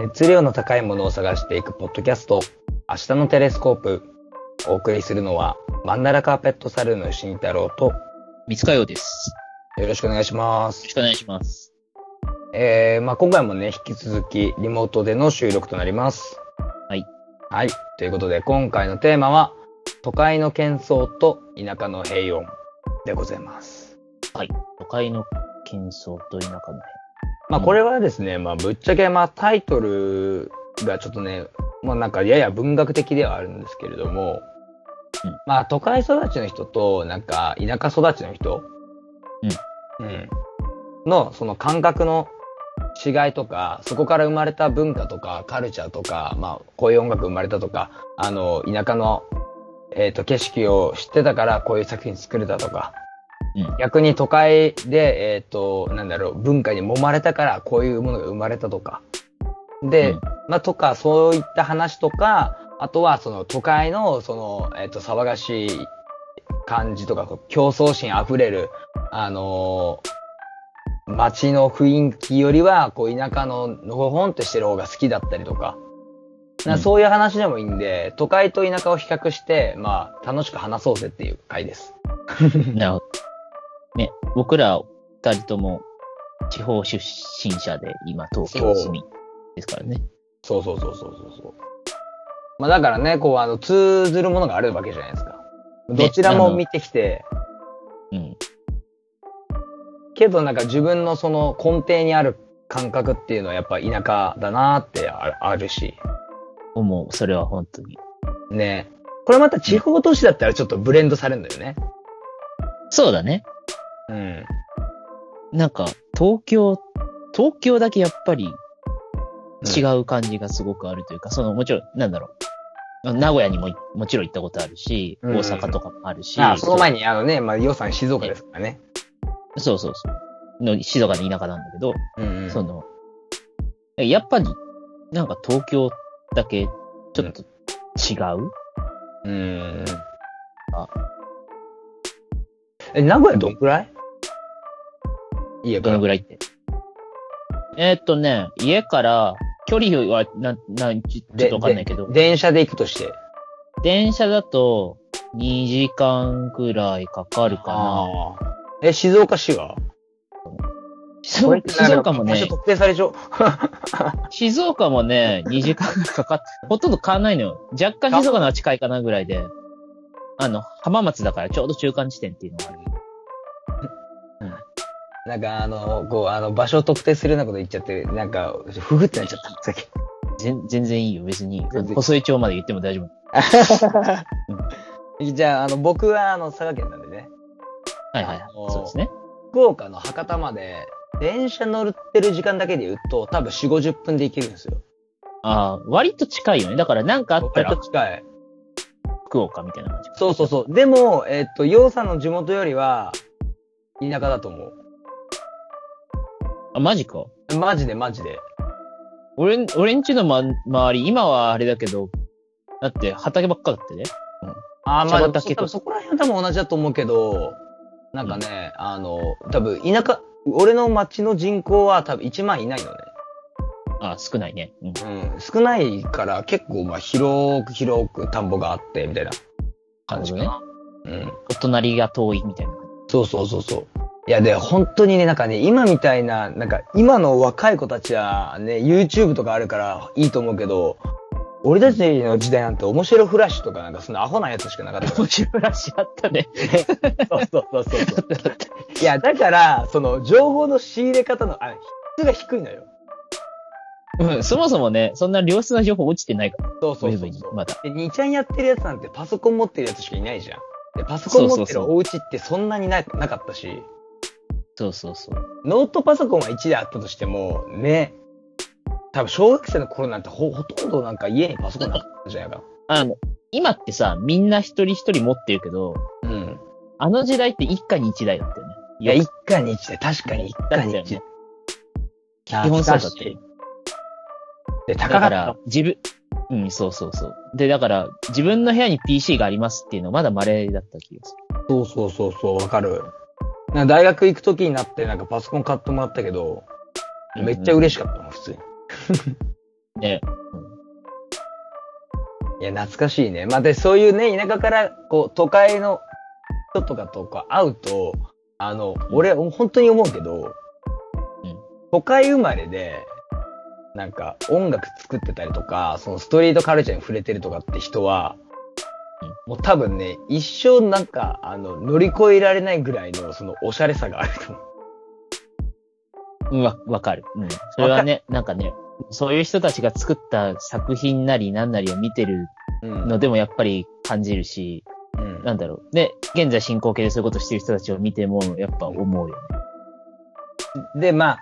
熱量の高いものを探していくポッドキャスト、明日のテレスコープ。お送りするのは、マンダラカーペットサルーンの慎太郎と、三塚洋です。よろしくお願いしますよろ。しくお願いします。えー、まあ今回もね、引き続きリモートでの収録となります。はい。はい。ということで、今回のテーマは、都会の喧騒と田舎の平穏でございます。都会の喧騒と田舎の辺。まあこれはですね、まあぶっちゃけまあタイトルがちょっとね、まあなんかやや文学的ではあるんですけれども、うんまあ都会育ちの人となんか田舎育ちの人、うん。のその感覚の違いとか、そこから生まれた文化とかカルチャーとか、まあこういう音楽生まれたとか、あの田舎のえっ、と景色を知ってたからこういう作品作れたとか、うん。逆に都会で、えっ、と、なんだろう、文化に揉まれたからこういうものが生まれたとか。で、うんまあ、とか、そういった話とか、あとは、その都会の、その、えっ、と、騒がしい感じとか、競争心あふれる、あのー街の雰囲気よりは、こう、田舎ののほほんとしてる方が好きだったりとか。なうんそういう話でもいいんで、都会と田舎を比較して、まあ、楽しく話そうぜっていう回です。なるほど。ね、僕ら二人とも地方出身者で今東京住みですからね。そうそうそうそうそうそう。まあだからね、こう、あの、通ずるものがあるわけじゃないですか。どちらも見てきて、うん。けどなんか自分のその根底にある感覚っていうのはやっぱ田舎だなってああるし、思う。それは本当に。ね。これまた地方都市だったらちょっとブレンドされるんだよね。そうだね。うん。なんか、東京、東京だけやっぱり違う感じがすごくあるというか、その、もちろん、なんだろう。名古屋にももちろん行ったことあるし、うん大阪とかもあるし、あ、その前にあのね、まあ、予算静岡ですからね。そうそうそう。の静岡の田舎なんだけど、うんうん。その、やっぱり、なんか東京だけちょっと違う、うん。あえ、名古屋どんくらい？家。どのぐらいって。えーっとね、家から、距離は、な、な、ちちょっとわかんないけどで、電車で行くとして。電車だと2時間くらいかかるかな。え、静岡市は静岡もね特定されちゃう。静岡もね、2時間かかって、ほとんど変わんないのよ。若干静岡の近いかなぐらいで、あの、浜松だからちょうど中間地点っていうのがある。なんかあの、こう、あの、場所を特定するようなこと言っちゃって、なんか、ふふってなっちゃった、さっき。全全然いいよ、別に。細い町まで言っても大丈夫。じゃあ、あの、僕は、あの、佐賀県なんでね、はいはいそうですね。福岡の博多まで、電車乗ってる時間だけで言うと、多分4、50分で行けるんですよ。ああ、割と近いよね。だからなんかあったら割と近い。福岡みたいな感じ。そうそうそう。でも、えっと、ヨウさんの地元よりは、田舎だと思う。あ、マジか？マジでマジで。俺ん、俺んちの、ま、周り、今はあれだけど、だって畑ばっかだってね。あーまあ、茶畑と多分そこら辺は多分同じだと思うけど、なんかね、あの、多分田舎、俺の町の人口は多分1万いないのね。あ少ないね。うん。うん。少ないから結構まあ広く広く田んぼがあって、みたいな感じかな。うん。お隣が遠いみたいな感そうそうそうそう。いや、で、本当にね、なんかね、今みたいな、なんか、今の若い子たちはね、YouTube とかあるからいいと思うけど、俺たちの時代なんて面白フラッシュとかなんかそのアホなやつしかなかったじ。から面。白い話あったね。そ うそうそうそうそう。いや、だから、その、情報の仕入れ方の、あ、質が低いのよ。うん、そもそもね、そんな良質な情報落ちてないから、そうそうそうそう。まだ。で、2ちゃんやってるやつなんてパソコン持ってるやつしかいないじゃん。で、パソコン持ってるお家ってそんなにななかったし、そうそうそう。ノートパソコンは1であったとしても、ね、多分小学生の頃なんてほほとんどなんか家にパソコンなかったじゃないか。あの、今ってさ、みんな一人一人持ってるけど、うん。あの時代って一家に一台だったよね。いや、よ一家に一台、確かに一家に一台。基本そうだったよ。で、だか高かったら。、自分、うん、そうそうそう。で、だから、自分の部屋に PC がありますっていうのはまだ稀だった気がする。そうそうそうそう、わかる。なんか大学行く時になってなんかパソコン買ってもらったけど、めっちゃ嬉しかったもん、普通に。ね。いや、懐かしいね。まあ、で、そういうね、田舎から、こう、都会の人とかとか会うと、あの、俺、本当に思うけど、都会生まれで、なんか、音楽作ってたりとか、そのストリートカルチャーに触れてるとかって人は、もう多分ね、一生なんか、あの、乗り越えられないぐらいの、その、おしゃれさがあると思う。うんわ、わかる。うん。それはね、なんかね、そういう人たちが作った作品なりなんなりを見てるうん。のでもやっぱり感じるし、うんなんだろう。で、現在進行形でそういうことしてる人たちを見ても、やっぱ思うよね。で、まあ、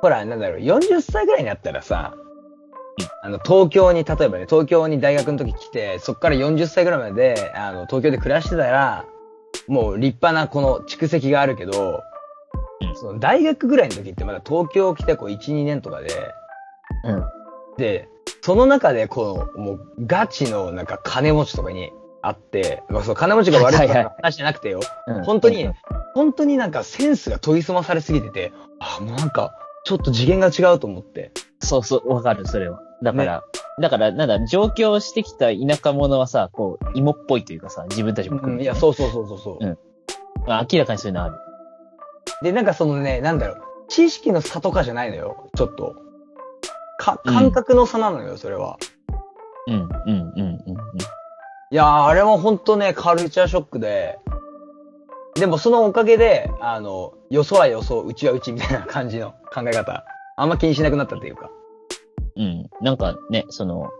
ほら、なんだろう、40歳ぐらいになったらさ、あの、東京に、例えばね、東京に大学の時来て、そっから40歳ぐらいまで、あの、東京で暮らしてたら、もう立派なこの蓄積があるけど、うんその大学ぐらいの時ってまだ東京来てこう1、2年とかで、うん。で、その中でこの、もうガチのなんか金持ちとかにあって、まあ、その金持ちが悪いとか話じゃなくてよ、うん本当に、本当になんかセンスが研ぎ澄まされすぎてて、あ、もうなんか、ちょっと次元が違うと思って。そうそう、わかる、それは。だから、だから、なんだ、上京してきた田舎者はさ、こう、芋っぽいというかさ、自分たちも含めていや、そうそうそうそうそう。うんまあ明らかにそういうのある。で、なんかそのね、なんだろう、知識の差とかじゃないのよ、ちょっと。か、うん感覚の差なのよ、それは。うん、うん、うん、うん。うんいやー、あれは本当ね、カルチャーショックで、でもそのおかげで、あの、よそはよそ、うちはうちみたいな感じの考え方。あんま気にしなくなったっていうか。うん。なんかね、その、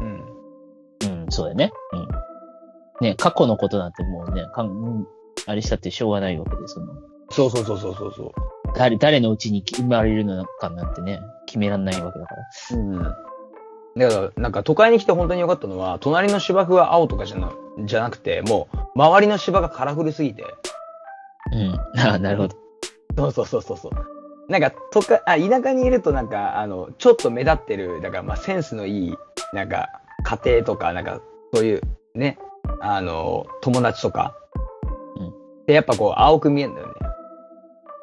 うん。うん、そうだよね。うん。ね、過去のことなんてもうね、かん、うんあれしたってしょうがないわけで、その、そうそうそうそうそうそう。誰、誰のうちに生まれるのかなんてね、決めらんないわけだから。うん。だから、なんか都会に来て本当に良かったのは、隣の芝生が青とかじゃな、じゃなくて、もう、周りの芝がカラフルすぎて。うん。ああ、なるほど。そうそうそうそうそう。なんか、都会、あ、田舎にいるとなんか、あの、ちょっと目立ってる、だからまあセンスのいい、なんか、家庭とか、なんか、そういう、ね、あの、友達とか。うんで、やっぱこう、青く見えるんだよね。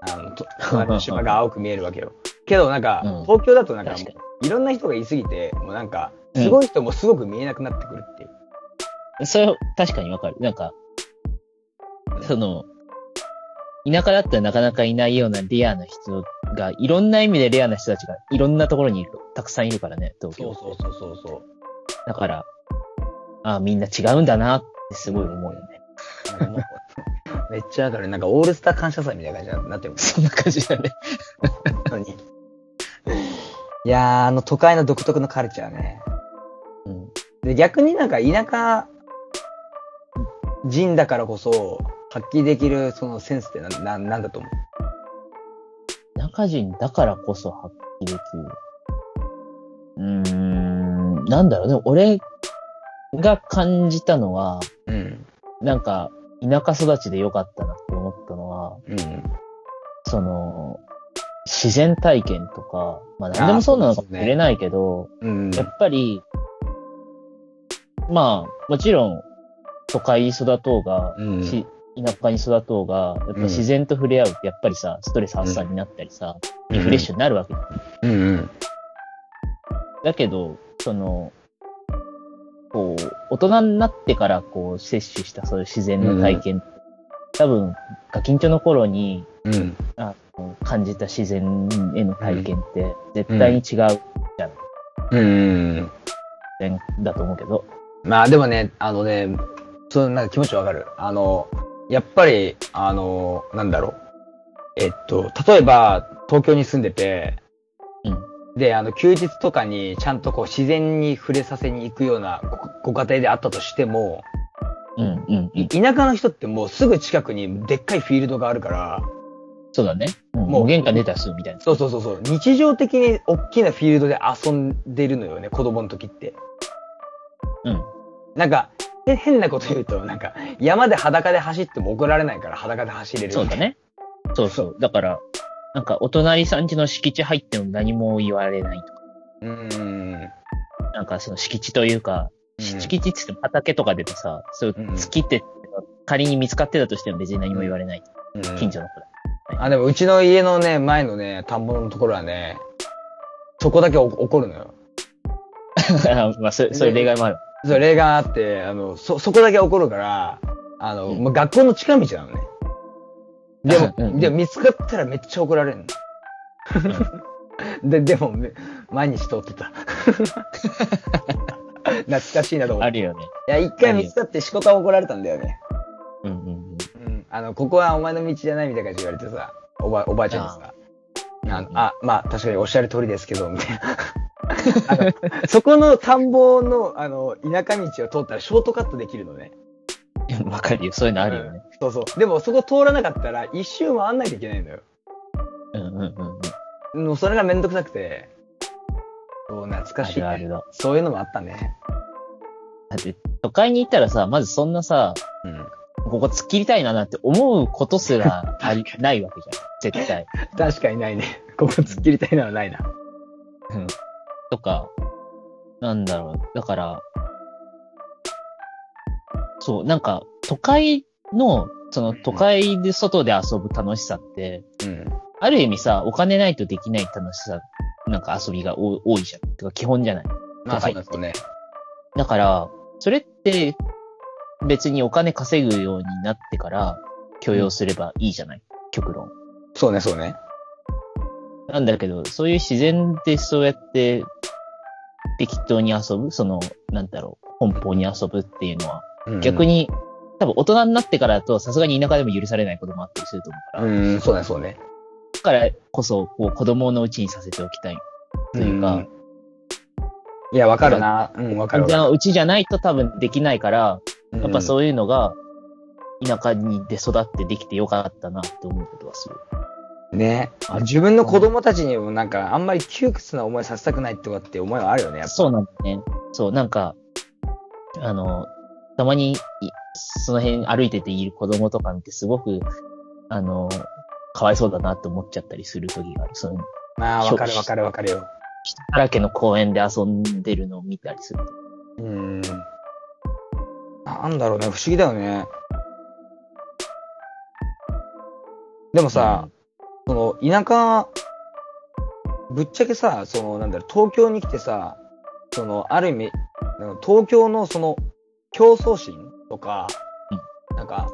あの、と隣の芝が青く見えるわけよ。けどなんか、うん東京だとなんか。いろんな人がいすぎて、もうなんか、うんすごい人もすごく見えなくなってくるっていう。それ、確かにわかる。なんか、その、田舎だったらなかなかいないようなレアな人が、いろんな意味でレアな人たちがいろんなところにいる、たくさんいるからね、東京。そうそうそうそうそう。だから、ああ、みんな違うんだなってすごい思うよね。めっちゃわかる。なんかオールスター感謝祭みたいな感じになってる。そんな感じだね。本当に。いやー、あの都会の独特のカルチャーね。うん。で、逆になんか田舎人だからこそ、発揮できるそのセンスってな、な、なんだと思中人だからこそ発揮できる。うーん、なんだろう、でも俺が感じたのは、ううん。なんか、田舎育ちでよかったなって思ったのは、うん。その、自然体験とか、まあ何でもそうなのかもしれないけど、うん。やっぱり、まあ、もちろん、都会に育とうが、うんし田舎に育とうが、やっぱ自然と触れ合うってやっぱりさ、ストレス発散になったりさ、リフレッシュになるわけ。うんうん。だけど、その、こう、大人になってからこう、摂取したそういう自然の体験、多分、ガキンチョの頃にうん。あの感じた自然への体験って、絶対に違ううん。点だと思うけど。まあでもね、あのね、そう、なんか気持ちわかる。あの、やっぱり、あの、なんだろう。えっと、例えば、東京に住んでて、うん。で、あの、休日とかにちゃんとこう自然に触れさせに行くようなごご家庭であったとしても、うん、うん、うん。田舎の人ってもうすぐ近くにでっかいフィールドがあるから、そうだね。うんもうもう玄関出たらすぐみたいな。そうそうそうそう、日常的に大きなフィールドで遊んでるのよね、子供の時って。うん。なんか、へ変なこと言うと、なんか、山で裸で走っても怒られないから裸で走れる。そうだ。ね。そうそう。だから、なんか、お隣さん家の敷地入っても何も言われないとか。うーん。なんか、その敷地というか、うん敷地って言っても畑とか出てさ、そう月って、仮に見つかってたとしても別に何も言われない。うん近所の子だ。あ、でもうちの家のね、前のね、田んぼのところはね、そこだけお怒るのよ。まあ、そそういう例外もある。そう、例があって、あの、そ、そこだけ怒るから、あの、うんまあ、学校の近道なのね。でも、うんうんでも見つかったらめっちゃ怒られるの。で、でも、め毎日通ってた。懐かしいなと思って。あるよね。いや、一回見つかって仕事は怒られたんだよね。うんうんうん。うん。あの、ここはお前の道じゃないみたいな感じで言われてさ、おば、おばあちゃんにさ、あのあ、まあ、確かにおっしゃる通りですけど、みたいな。そこの田んぼの、あの、田舎道を通ったらショートカットできるのね。わかるよ。そういうのあるよね。そうそう。でもそこ通らなかったら一周回んないといけないのよ。うんうんうんうん。もうそれがめんどくさくて。そう、懐かしい、あるあるだ。そういうのもあったね。だって、都会に行ったらさ、まずそんなさ、うん。ここ突っ切りたいななんて思うことすらありないわけじゃん。絶対。確かにないね。ここ突っ切りたいのはないな。うん。とか、なんだろう。だから、そう、なんか、都会の、その都会で外で遊ぶ楽しさって、うん。ある意味さ、お金ないとできない楽しさ、なんか遊びが多多いじゃん。てか基本じゃない。まあそうですよね。だから、それって別にお金稼ぐようになってから許容すればいいじゃない。極論。そうね、そうね。なんだけど、そういう自然でそうやって適当に遊ぶ、その、なんだろう、奔放に遊ぶっていうのは、うん逆。に、多分大人になってからだとさすがに田舎でも許されないこともあったりすると思うから、うん、そうね、そうね。だからこそ、こう、子供のうちにさせておきたい。というかんいや、わかるな。うん、わかるわかじゃあうちじゃないと多分できないから、る。やっぱそういうのが、田舎にで育ってできてよかったなって思うことはする。うん。ね。自分の子供たちにもなんか、あんまり窮屈な思いさせたくないとかって思いはあるよね。そうなんだね。そう、なんか、あの、たまに、いその辺歩いてている子供とか見てすごく、あの、かわいそうだなって思っちゃったりする時がある。その、まあ、わかるわかるわかるよ。人だらけの公園で遊んでるのを見たりすると。うん。なんだろうね、不思議だよね。でもさ、その、田舎、ぶっちゃけさ、その、なんだろう、東京に来てさ、その、ある意味、東京のその、競争心とか、なんか、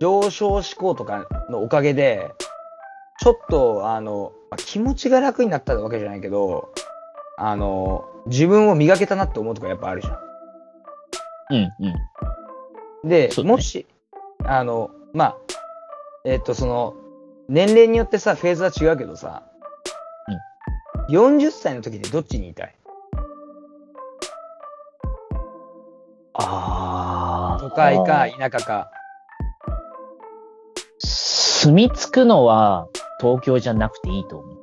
上昇志向とかのおかげで、ちょっと、あの、まあ気持ちが楽になったわけじゃないけど、あの、自分を磨けたなって思うとこやっぱあるじゃん。うん、うん。で、もし、あの、まあ、えっと、その、年齢によってさ、フェーズは違うけどさ、40歳の時ってどっちにいたい？あ都会か田舎か。住み着くのは東京じゃなくていいと思う。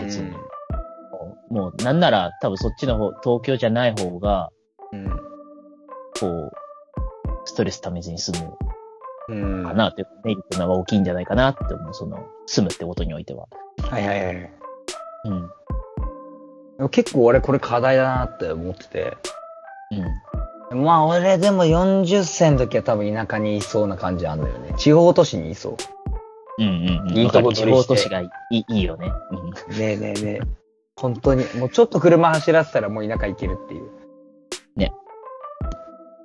別にもう、なんなら多分そっちの方、東京じゃない方が、うん。こう、ストレス溜めずに済むうん。かなというメリットの方が大きいんじゃないかなって思う。その、住むってことにおいては。はいはいはい。うん。結構俺これ課題だなって思ってて。うん。まあ俺でも40歳の時は多分田舎にいそうな感じあんだよね。地方都市にいそう。うんうんうん。いいとこ取りして方都市がいいいいよね。うん。ねえねえねえ。本当に。もうちょっと車走らせたらもう田舎行けるっていう。ね。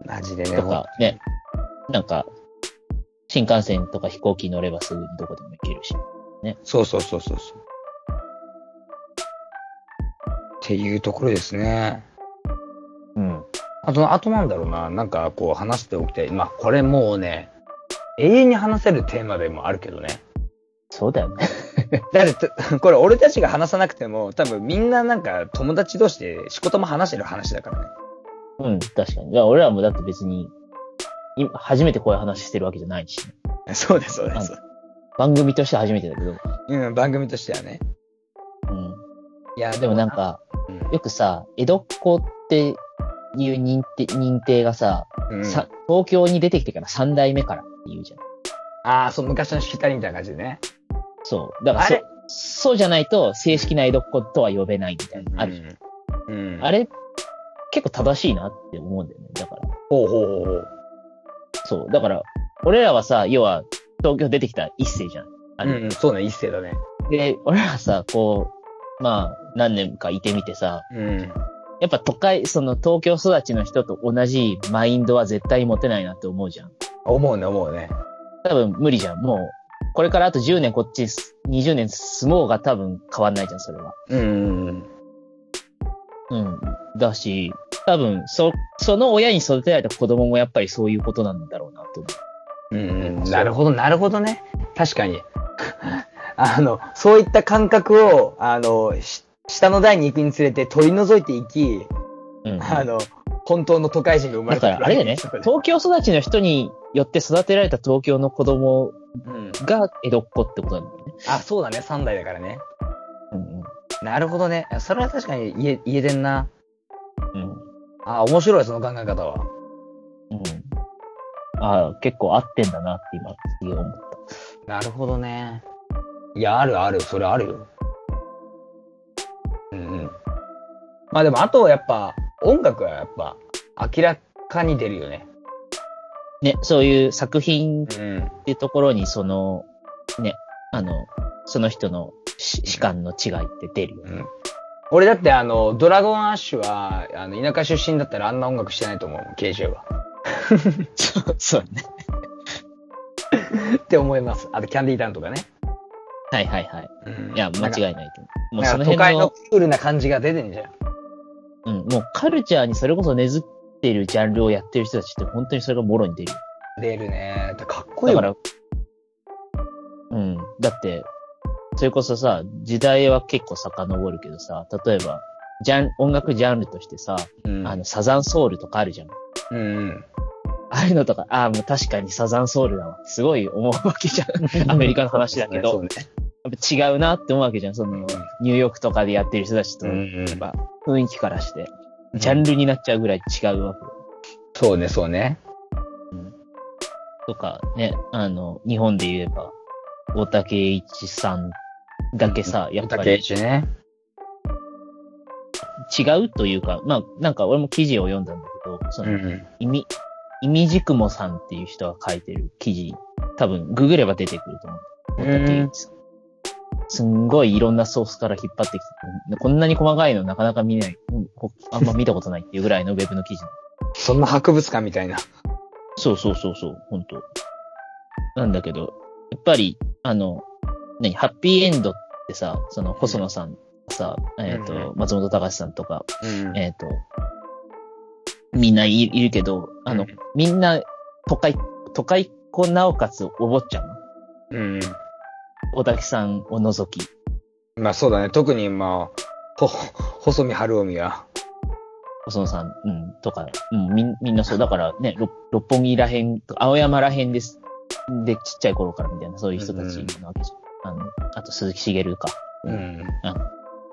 マジでね。とか、ね。なんか、新幹線とか飛行機乗ればすぐにどこでも行けるし。そうそうそうそうそう。っていうところですね。うん。あと、あとなんだろうな。なんかこう話しておきたい。まあこれもうね、永遠に話せるテーマでもあるけどね。そうだよね。だって、これ俺たちが話さなくても、多分みんななんか友達同士で仕事も話してる話だからね。うん、確かに。俺らもだって別に、今初めてこういう話してるわけじゃないし、そうです、そうです。番組として初めてだけど。うん、番組としてはね。うん。いや、でもなん、か、うんよくさ、江戸っ子っていう認定、認定がさ、うん、さ東京に出てきてから3代目からって言うじゃん。ああ、そう、昔のしきたりみたいな感じでね。そう。だからそそうじゃないと正式な江戸っ子とは呼べないみたいな、あるじゃん。うん。うん。あれ、結構正しいなって思うんだよね。だから。ほうほうほうほう。そう。だから、俺らはさ、要は、東京出てきた一世じゃん。あれうん、そうね、一世だね。で、俺らさ、こう、まあ、何年かいてみてさ、うん。やっぱ都会、その東京育ちの人と同じマインドは絶対持てないなって思うじゃん。思うね、思うね。多分無理じゃん。もう、これからあと10年こっち、20年住もうが多分変わんないじゃん、それは。うんうんうん。だし、多分、そ、その親に育てられた子供もやっぱりそういうことなんだろうなと思う。うん。うんうん。なるほど、なるほどね。確かに。あの、そういった感覚を、あの、し下の代に行くにつれて取り除いていき、うん。あの、本当の都会人が生まだれたから、あれだよね。東京育ちの人によって育てられた東京の子供うん。が江戸っ子ってことなんだよね。あ、そうだね、3代だからね。うんなるほどね。それは確かに言え、言えてんな。うん。うん。あ、面白い、その考え方は。うん。ああ、結構合ってんだなって今、すげえ思った。なるほどね。いや、あるある、それあるよ。うんうん。まあでも、あとはやっぱ、音楽はやっぱ、明らかに出るよね。ね、そういう作品っうん。ていうところに、その、ね、あの、その人のし主観の違いって出るよね。うん。俺だってあの、ドラゴンアッシュは、あの、田舎出身だったらあんな音楽してないと思う、KJ は。そう、そうね。って思います。あと、キャンディータウンとかね。はいはいはい。うんいや、間違いないと思う。もうそのなんか都会辺の、のクールな感じが出てんじゃん。うん、もうカルチャーにそれこそ根付ってるジャンルをやってる人たちって本当にそれがもろに出るよ。出るね。かっこいいだから、うん。だって、それこそさ、時代は結構遡るけどさ、例えば、ジャン、音楽ジャンルとしてさ、うん。あの、サザンソウルとかあるじゃん。うんうん。ああいうのとか、ああ、もう確かにサザンソウルだわ。すごい思うわけじゃん。アメリカの話だけど、そうね。やっぱ違うなって思うわけじゃん。その、ニューヨークとかでやってる人たちと、うんうんやっぱ雰囲気からして、ジャンルになっちゃうぐらい違うわけ。そうね、そうね。とかね、あの、日本で言えば、大竹栄一さんだけさ、やっぱ竹り内ね。違うというか、まあ、なんか俺も記事を読んだんだけど、その、ん。意味、意味軸もさんっていう人が書いてる記事、多分、ググれば出てくると思う。大竹栄一さん。すんごいいろんなソースから引っ張ってきて、こんなに細かいのなかなか見ない、あんま見たことないっていうぐらいのウェブの記事。そんな博物館みたいな。そうそうそうそう、本当なんだけど、やっぱり、あの、何、ハッピーエンドってさ、その、細野さんさ、えっ、と、うん松本隆さんとか、うんえっ、と、みんないいるけど、あの、うんみんな、都会、都会っ子なおかつお坊ちゃん？のうん。小滝さんを除き。まあそうだね。特にまあ、ほ、細見晴臣は。細野さん、うん、とか、うん、みんみんなそう。だからね、六六本木らへん、青山らへんです。で、ちっちゃい頃からみたいな、そういう人たちなわけじゃん。あの、あと鈴木茂か。うん。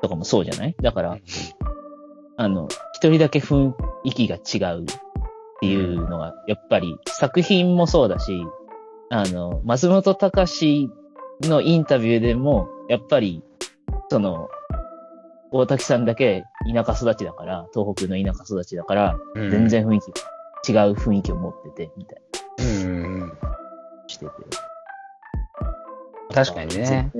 とかもそうじゃない？だから、あの、一人だけ雰囲気が違うっていうのが、やっぱり作品もそうだし、あの、松本隆のインタビューでも、やっぱり、その、大滝さんだけ田舎育ちだから、東北の田舎育ちだから、うん全。然雰囲気、違う雰囲気を持ってて、みたいうん。な、してて。確かにね。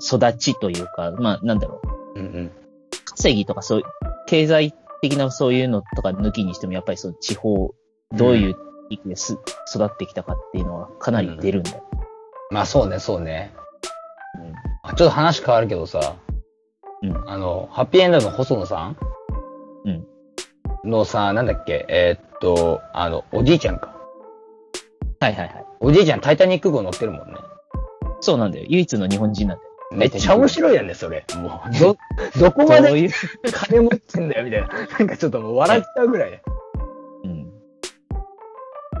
育ちというか、まあ、なんだろう。うんうん。稼ぎとかそういう、経済的なそういうのとか抜きにしても、やっぱりその地方、どういう地域です育ってきたかっていうのはかなり出るんだよ。まあそうね、そうね。うんあちょっと話変わるけどさ、うんあの、ハッピーエンドの細野さん？うんのさ、なんだっけ、えーっと、あの、おじいちゃんか。はいはいはい。おじいちゃんタイタニック号乗ってるもんね。そうなんだよ。唯一の日本人なんだよ。めっちゃ面白いやんね、それ。もう、ど、どこまで金持ってんだよ、みたいな。なんかちょっともう笑っちゃうぐらい。うん。い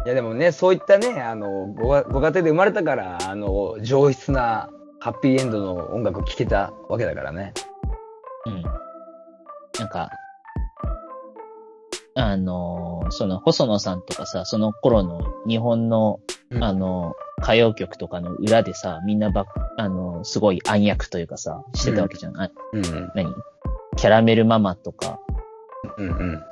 やでもね、そういったね、あの、ごがご家庭で生まれたから、あの、上質なハッピーエンドの音楽を聴けたわけだからね。うん。なんか、あのーその、細野さんとかさ、その頃の日本の、うんあの、歌謡曲とかの裏でさ、みんなばっ、あの、すごい暗躍というかさ、してたわけじゃん。あうん。何？キャラメルママとか。うんうん。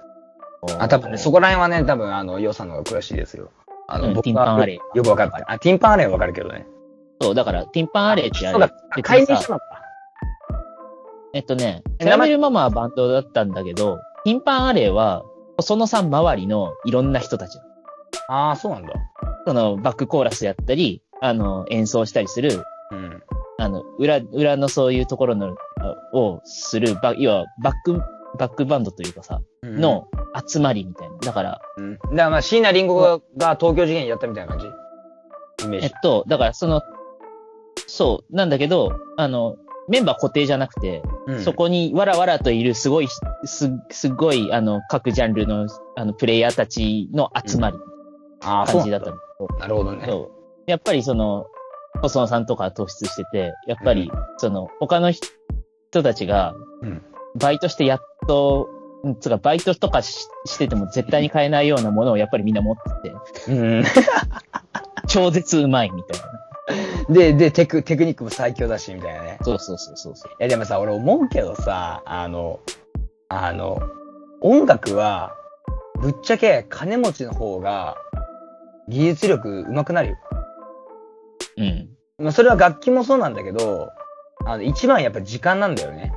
あ、多分ね、そこら辺はね、多分、あの、ヨウさんの方が詳しいですよ。あの、うん僕ティンパンアレイよくわかる。あ、ティンパンアレイはわかるけどね。そう、だから、ティンパンアレイってあそうだれ、、解明さしたのか。えっとね、えキャラメルママはバンドだったんだけど、ピンパンアレイは、細野さん周りのいろんな人たち。ああ、そうなんだ。その、バックコーラスやったり、あの、演奏したりする、うん。あの、裏、裏のそういうところの、あをする、ば要は、バック、バックバンドというかさ、の集まりみたいな。だから、うん。だからまあ、椎名林檎がが東京事変やったみたいな感じ？イメージ。えっと、だからその、そう、なんだけど、あの、メンバー固定じゃなくて、うんそこにわらわらといるすごい、す、すごい、あの、各ジャンルの、あの、プレイヤーたちの集まり、ああ、感じだったの。なるほどね。そう。やっぱりその、細野さんとか突出してて、やっぱり、その、他の人たちがうん、バイトしてやっと、うんつうか、バイトとかししてても絶対に買えないようなものをやっぱりみんな持ってて、うん。超絶うまいみたいな。で、で、テク、テクニックも最強だし、みたいなね。そうそうそうそうそう。いや、でもさ、俺思うけどさ、あの、あの、音楽は、ぶっちゃけ金持ちの方が、技術力上手くなるよ。うん。まあ、それは楽器もそうなんだけど、あの、一番やっぱ時間なんだよね。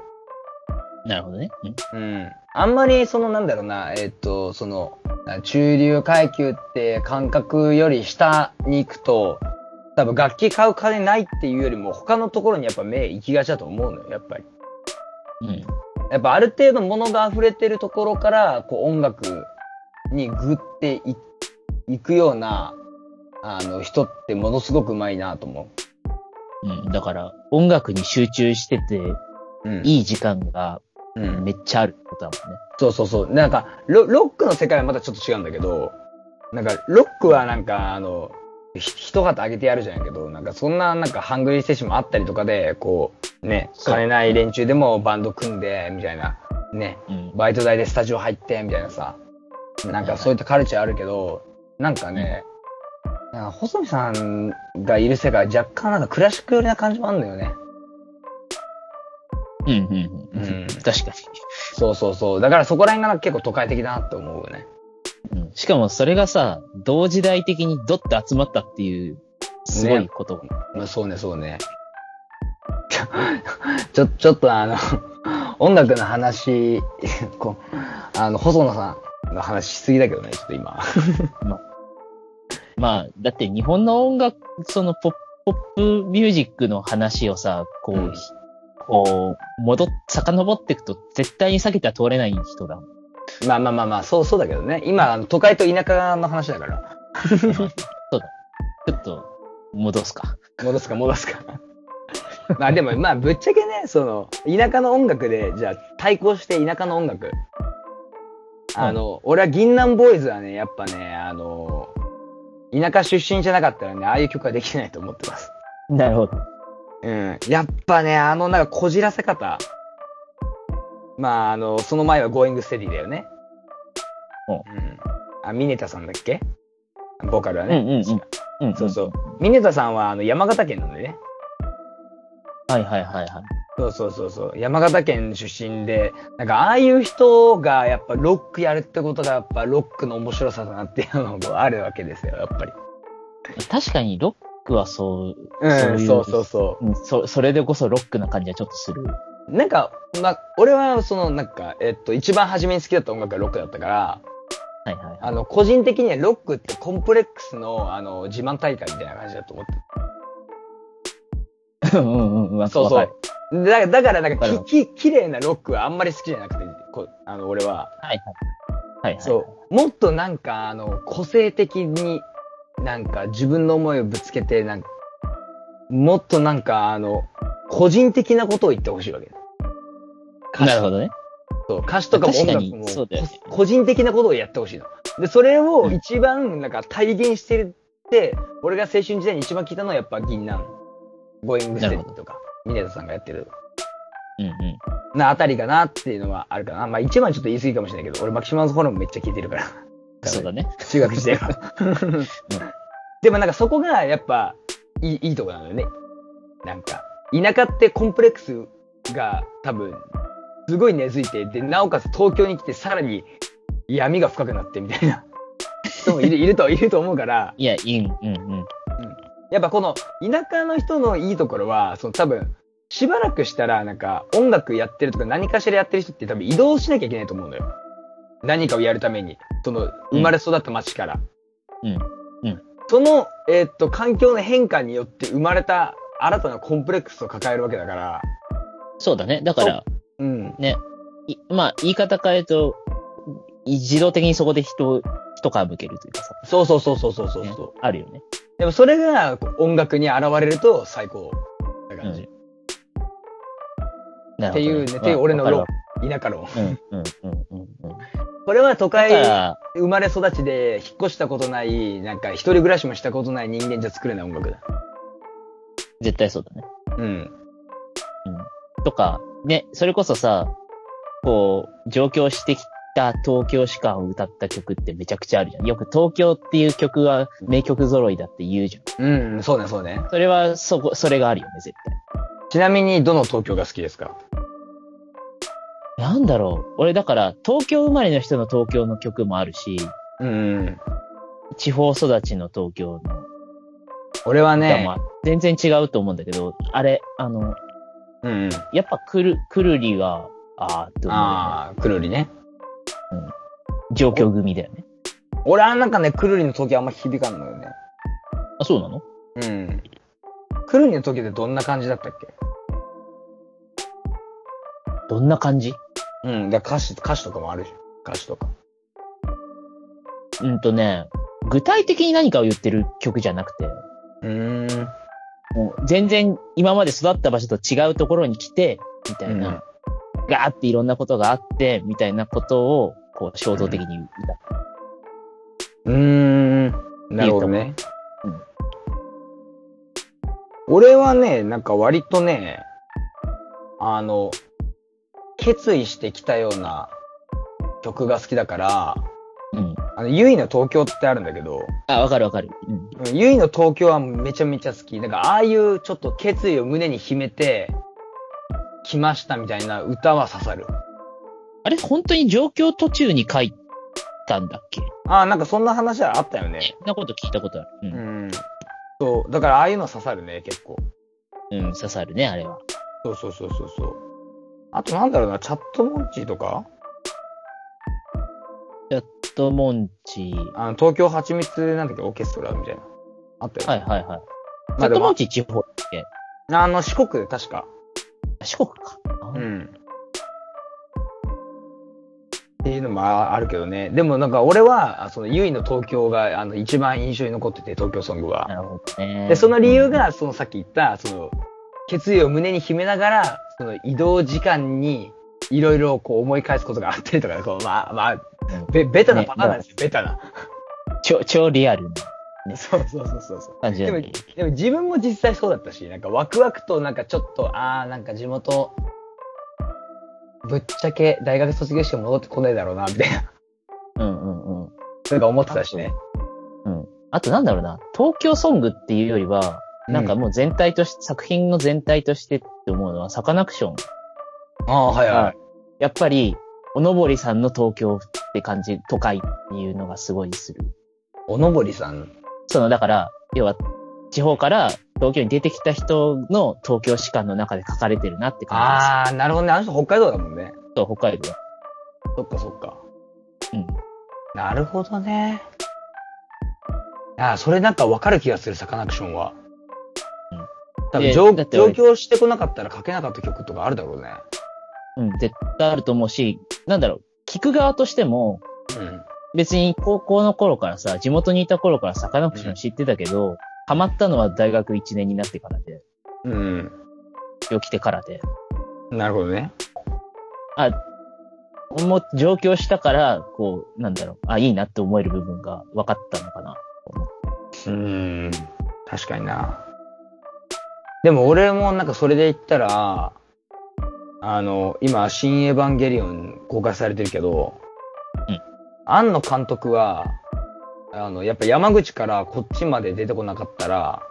なるほどね。うんうん。あんまり、その、なんだろうな、えっと、その、な中流階級って感覚より下に行くと、多分楽器買う金ないっていうよりも、他のところにやっぱ目行きがちだと思うのよ、やっぱり。うん。やっぱある程度物が溢れてるところから、こう音楽にグっていいくような、あの人ってものすごくうまいなと思うん。だから、音楽に集中してて、う。うん。いい時間がうん。めっちゃあることだもんね。そうそうそう。なんかロ、ロックの世界はまたちょっと違うんだけど、なんか、ロックはなんか、あの、ひ一旗あげてやるじゃないけど、なんかそんななんかハングリー精神もあったりとかで、こう、ね、金ない連中でもバンド組んで、みたいな、ね、うん。バイト代でスタジオ入って、みたいなさ、なんかそういったカルチャーあるけど、なんかね、なんか細見さんがいる世界は若干なんかクラシック寄りな感じもあるんだよね。うん、うん、うん。うん確かそうそうそう。だからそこら辺が結構都会的だなって思うよね。に。うん。しかもそれがさ、同時代的にドッて集まったっていう、すごいこと。まあそうね、そうね。ちょ、ちょ、ちょっとあの、音楽の話、こう、あの、細野さんの話しすぎだけどね、ちょっと今。まあ、だって日本の音楽、そのポップ、ミュージックの話をさ、こう、うんこう、戻っ、遡っていくと絶対に避けては通れない人だもん。まあまあまあまあ、そうそうだけどね。今、都会と田舎の話だから。そうだ。ちょっと、戻すか。戻すか戻すか。まあでも、まあぶっちゃけね、その、田舎の音楽で、じゃあ対抗して田舎の音楽。あの、俺は銀杏ボーイズはね、やっぱね、あの、田舎出身じゃなかったらね、ああいう曲はできないと思ってます。なるほど。うん。やっぱね、あの、なんかこじらせ方。まあ、あの、その前は Going Steady だよね。うんうん。あ、ミネタさんだっけ？ボーカルはね。うんうんうんうん。そうそう。ミネタさんはあの山形県なんでね。はいはいはいはい。そうそうそうそう。山形県出身で、なんかああいう人がやっぱロックやるってことがやっぱロックの面白さだなっていうのがあるわけですよ、やっぱり。確かにロックはそう、うん、そういうそうそうそうんそ、それでこそロックな感じはちょっとする。う。なんか、まあ、俺はそのなんか、えっと、一番初めに好きだった音楽がロックだったから、はいはいはい。あの、個人的にはロックってコンプレックスの、あの、自慢大会みたいな感じだと思ってうんうんうん。わそうそうだだからなんかき、き、綺麗なロックはあんまり好きじゃなくて、こあの、俺は。はいはい。はいはい。そう。もっとなんか、あの、個性的に、なんか自分の思いをぶつけて、なんか、もっとなんか、あの、個人的なことを言ってほしいわけ。なるほどね。そう歌詞とかも音楽も、そうだよねこ個人的なことをやってほしいの。で、それを一番、なんか体現してるって、俺が青春時代に一番聞いたのはやっぱ銀杏。 GOING STEADY とか、峯田さんがやってる。うんうん。なあたりかなっていうのはあるかな。まあ一番ちょっと言い過ぎかもしれないけど、俺マキシマム ザ ホルモンめっちゃ聞いてるから。そうだね。中学時代は。でもなんかそこがやっぱいいいいとこなのよね。なんか、田舎ってコンプレックスが多分すごい根付いて、で、なおかつ東京に来てさらに闇が深くなってみたいな人もいるいると、いると思うから、いや、いい、うんうん。やっぱこの田舎の人のいいところは、その多分、しばらくしたら、なんか、音楽やってるとか何かしらやってる人って多分移動しなきゃいけないと思うのよ。何かをやるために。その、生まれ育った街から。うんうんその、えーっと、環境の変化によって生まれた新たなコンプレックスを抱えるわけだから、そうだね。だから、うん。ね、いまあ、言い方変えると、い自動的にそこで人、一皮向けるというかさ、そうそうそうそうそうそうねそう。あるよね。でもそれが音楽に現れると最高な感じ。なるほど、っていうねっていう俺の田舎論。これは都会ら、生まれ育ちで引っ越したことない、なんか一人暮らしもしたことない人間じゃ作れない音楽だ。絶対そうだね。うん。とか、ね、それこそさ、こう、上京してきた東京士官を歌った曲ってめちゃくちゃあるじゃん。よく東京っていう曲は名曲揃いだって言うじゃん。うん、そうね、そうね。それは、そこ、それがあるよね、絶ちなみに、どの東京が好きですか？対。なんだろう。俺だから、東京生まれの人の東京の曲もあるし、うん。地方育ちの東京の歌俺はねも、全然違うと思うんだけど、あれ、あの、うん。やっぱくる、くるりが、あーって思うよね。ああ、くるりね。上京組だよね。俺はなんかね、くるりの時あんま響かんのよね。あ、そうなの？うん。くるりの時ってどんな感じだったっけ？どんな感じ？うん。だから歌詞、歌詞とかもあるじゃん。歌詞とか。うんとね、具体的に何かを言ってる曲じゃなくて、うーん。もう全然今まで育った場所と違うところに来て、みたいな、うんガーっていろんなことがあって、みたいなことを、こう、衝動的に歌う。うーん。なるほどね。う俺はね、なんか割とね、あの、決意してきたような曲が好きだから、うん。あの、ゆいの東京ってあるんだけど、あ、わかるわかる。うん。うんゆいの東京はめちゃめちゃ好き。なんか、ああいうちょっと決意を胸に秘めて、来ましたみたいな歌は刺さる。あれ、本当に上京途中に書いたんだっけ？ああ、なんかそんな話はあったよね。そんなこと聞いたことある。う。うんん。そう。だからああいうの刺さるね、結構。うん、刺さるね、あれは。そうそうそうそうそう。あとなんだろうな、チャットモンチーとか？と、モンチあの、東京蜂蜜なんだっけ、オーケストラみたいな。あったよ。はいはいはい。チャットモン、チ地方だっけ？あの、四国で確か。四国か。うん。っていうのもああるけどね。でもなんか俺は、あその、ゆいの東京が、あの、一番印象に残ってて、東京ソングは。なるほどね。で、その理由が、そのさっき言った、その、決意を胸に秘めながら、その移動時間に、いろいろこう思い返すことがあったりとか、こう、まあ、まあ、うんべ、ベタなパターンなんですよ、ベタな。超、超リアルな そうそうそうそうそう。でも。でも自分も実際そうだったし、なんかワクワクとなんかちょっと、あーなんか地元、ぶっちゃけ大学卒業して戻ってこないだろうな、みたいな、うんうんうん。なんか思ってたしね。うん。あとなんだろうな、東京ソングっていうよりは、なんかもう全体として、作品の全体としてって思うのは、サカナクション。ああ、はいはやっぱり、おのぼりさんの東京って感じ、都会っていうのがすごいする。い。おのぼりさん？その、だから、要は、地方から東京に出てきた人の東京史観の中で書かれてるなって感あー、なるほどね。あの人北海道だもんね。じです。そう、北海道。そっかそっか。うん。なるほどね。ああ、それなんかわかる気がする、サカナクションは。うん多分上、上俺京してこなかったら書けなかった曲とかあるだろうね。うん、絶対あると思うし、なんだろう、聞く側としても、うん。別に高校の頃からさ、地元にいた頃からサカナクション知ってたけど、ハマったのは大学1年になってからで、うん。今日来てからで。なるほどね。あ、もう上京したから、こう、なんだろう、あ、いいなって思える部分が分かったのかな。うーん。確かにな。でも俺もなんかそれで言ったら、あの、今、新エヴァンゲリオン公開されてるけど、うん。庵野監督は、あの、やっぱ山口からこっちまで出てこなかったら、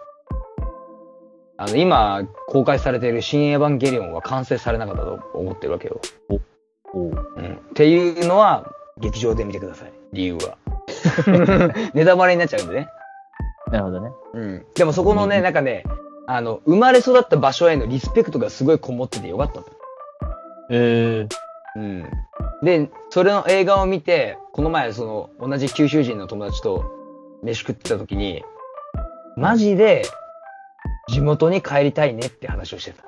あの、今公開されている新エヴァンゲリオンは完成されなかったと思ってるわけよ。おううん。っていうのは、劇場で見てください。理由は。ネタバレになっちゃうんでね。なるほどね。うん。でもそこのね、うんなんかね、あの、生まれ育った場所へのリスペクトがすごいこもっててよかったんだよ。えー、うん。で、それの映画を見て、この前、その、同じ九州人の友達と飯食ってた時に、マジで、地元に帰りたいねって話をしてた。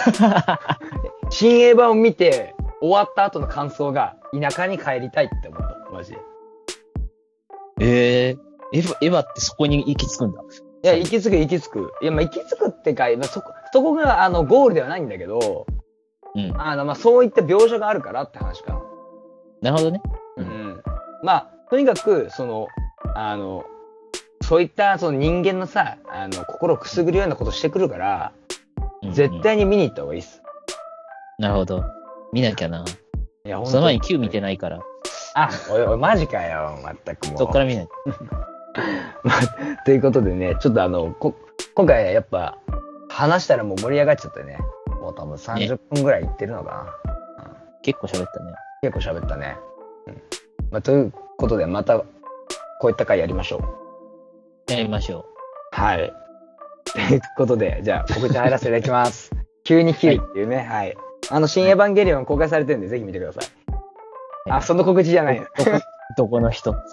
新映画を見て、終わった後の感想が、田舎に帰りたいって思った。マジで。えー、エヴァ、エヴァってそこに行き着くんだ？いや、行き着く行き着く。いや、まあ、行き着くってか、まあ、そこ、そこが、あの、ゴールではないんだけど、うん。あの、まあ、そういった描写があるからって話かな。なるほどね。ううんん。まあ、とにかく、その、あの、そういった、その人間のさ、あの、心をくすぐるようなことしてくるから、うん絶。対に見に行った方がいいっす。なるほど。見なきゃな。いや、その前に Q 見てないから、あ、おいおい、マジかよ、まったくもう。そっから見ない。まあ、ということでね、ちょっとあの、こ今回やっぱ、話したらもう盛り上がっちゃってね。もう多分30分ぐらいいってるのかな。結構喋ったね。結構喋ったね。うん。まあ、ということで、また、こういった回やりましょう。やりましょはい。ということで、じゃあ、告知入らせていただきます。急に切るっていうね、はい。あの、新エヴァンゲリオン公開されてるんで、ぜひ見てください。あ、その告知じゃない。どこ、の人？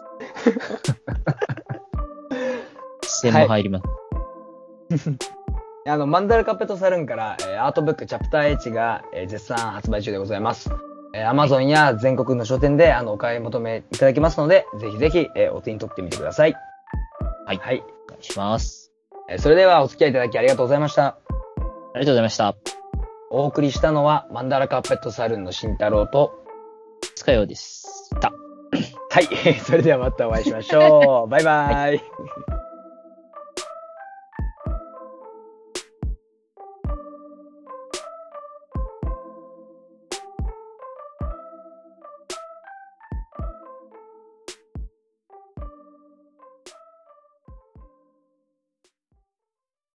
視線も入ります。あの、マンダラカペットサルーンから、えーアートブックチャプター H が、えー絶賛発売中でございます。えー、Amazon や全国の書店で、あの、お買い求めいただけますので、ぜひぜひ、えーお手に取ってみてください。はいはい。お願いします。えーそれでは、お付き合いいただきありがとうございました。ありがとうございました。お送りしたのは、マンダラカペットサルーンの慎太郎と、使ようでした。はい。それではまたお会いしましょう。バイバイ。